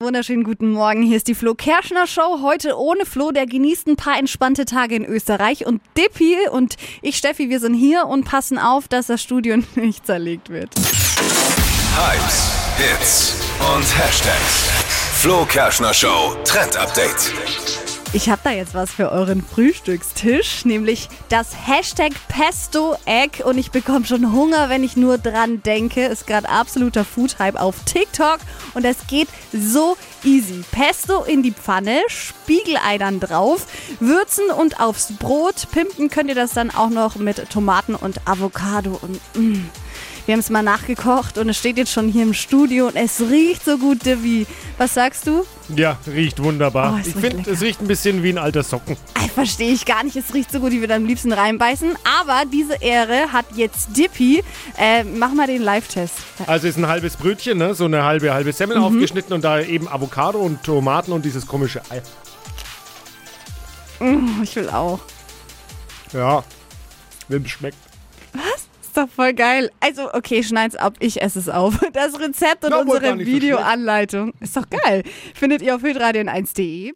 Wunderschönen guten Morgen. Hier ist die Flo Kerschner Show. Heute ohne Flo. Der genießt ein paar entspannte Tage in Österreich. Und Dippi und ich, Steffi, wir sind hier und passen auf, dass das Studio nicht zerlegt wird. Hypes, Hits und Hashtags. Flo Kerschner Show Trend Update. Ich habe da jetzt was für euren Frühstückstisch, nämlich das Hashtag Pesto Egg. Und ich bekomme schon Hunger, wenn ich nur dran denke. Ist gerade absoluter Food-Hype auf TikTok. Und es geht so easy. Pesto in die Pfanne, Spiegelei dann drauf, würzen und aufs Brot. Pimpen könnt ihr das dann auch noch mit Tomaten und Avocado. Und mh. Wir haben es mal nachgekocht und es steht jetzt schon hier im Studio und es riecht so gut, Divi. Was sagst du? Ja, riecht wunderbar. Oh, ich finde, es riecht ein bisschen wie ein alter Socken. Verstehe ich gar nicht. Es riecht so gut, ich würde am liebsten reinbeißen. Aber diese Ehre hat jetzt Dippy. Äh, mach mal den Live-Test. Also ist ein halbes Brötchen, ne? so eine halbe halbe Semmel Mhm. aufgeschnitten und da eben Avocado und Tomaten und dieses komische Ei. Oh, ich will auch. Ja, wem schmeckt. Ist doch voll geil. Also, okay, schneid's ab. Ich esse es auf. Das Rezept und Na, unsere nicht so Videoanleitung ist doch geil. Findet ihr auf hitradio1.de.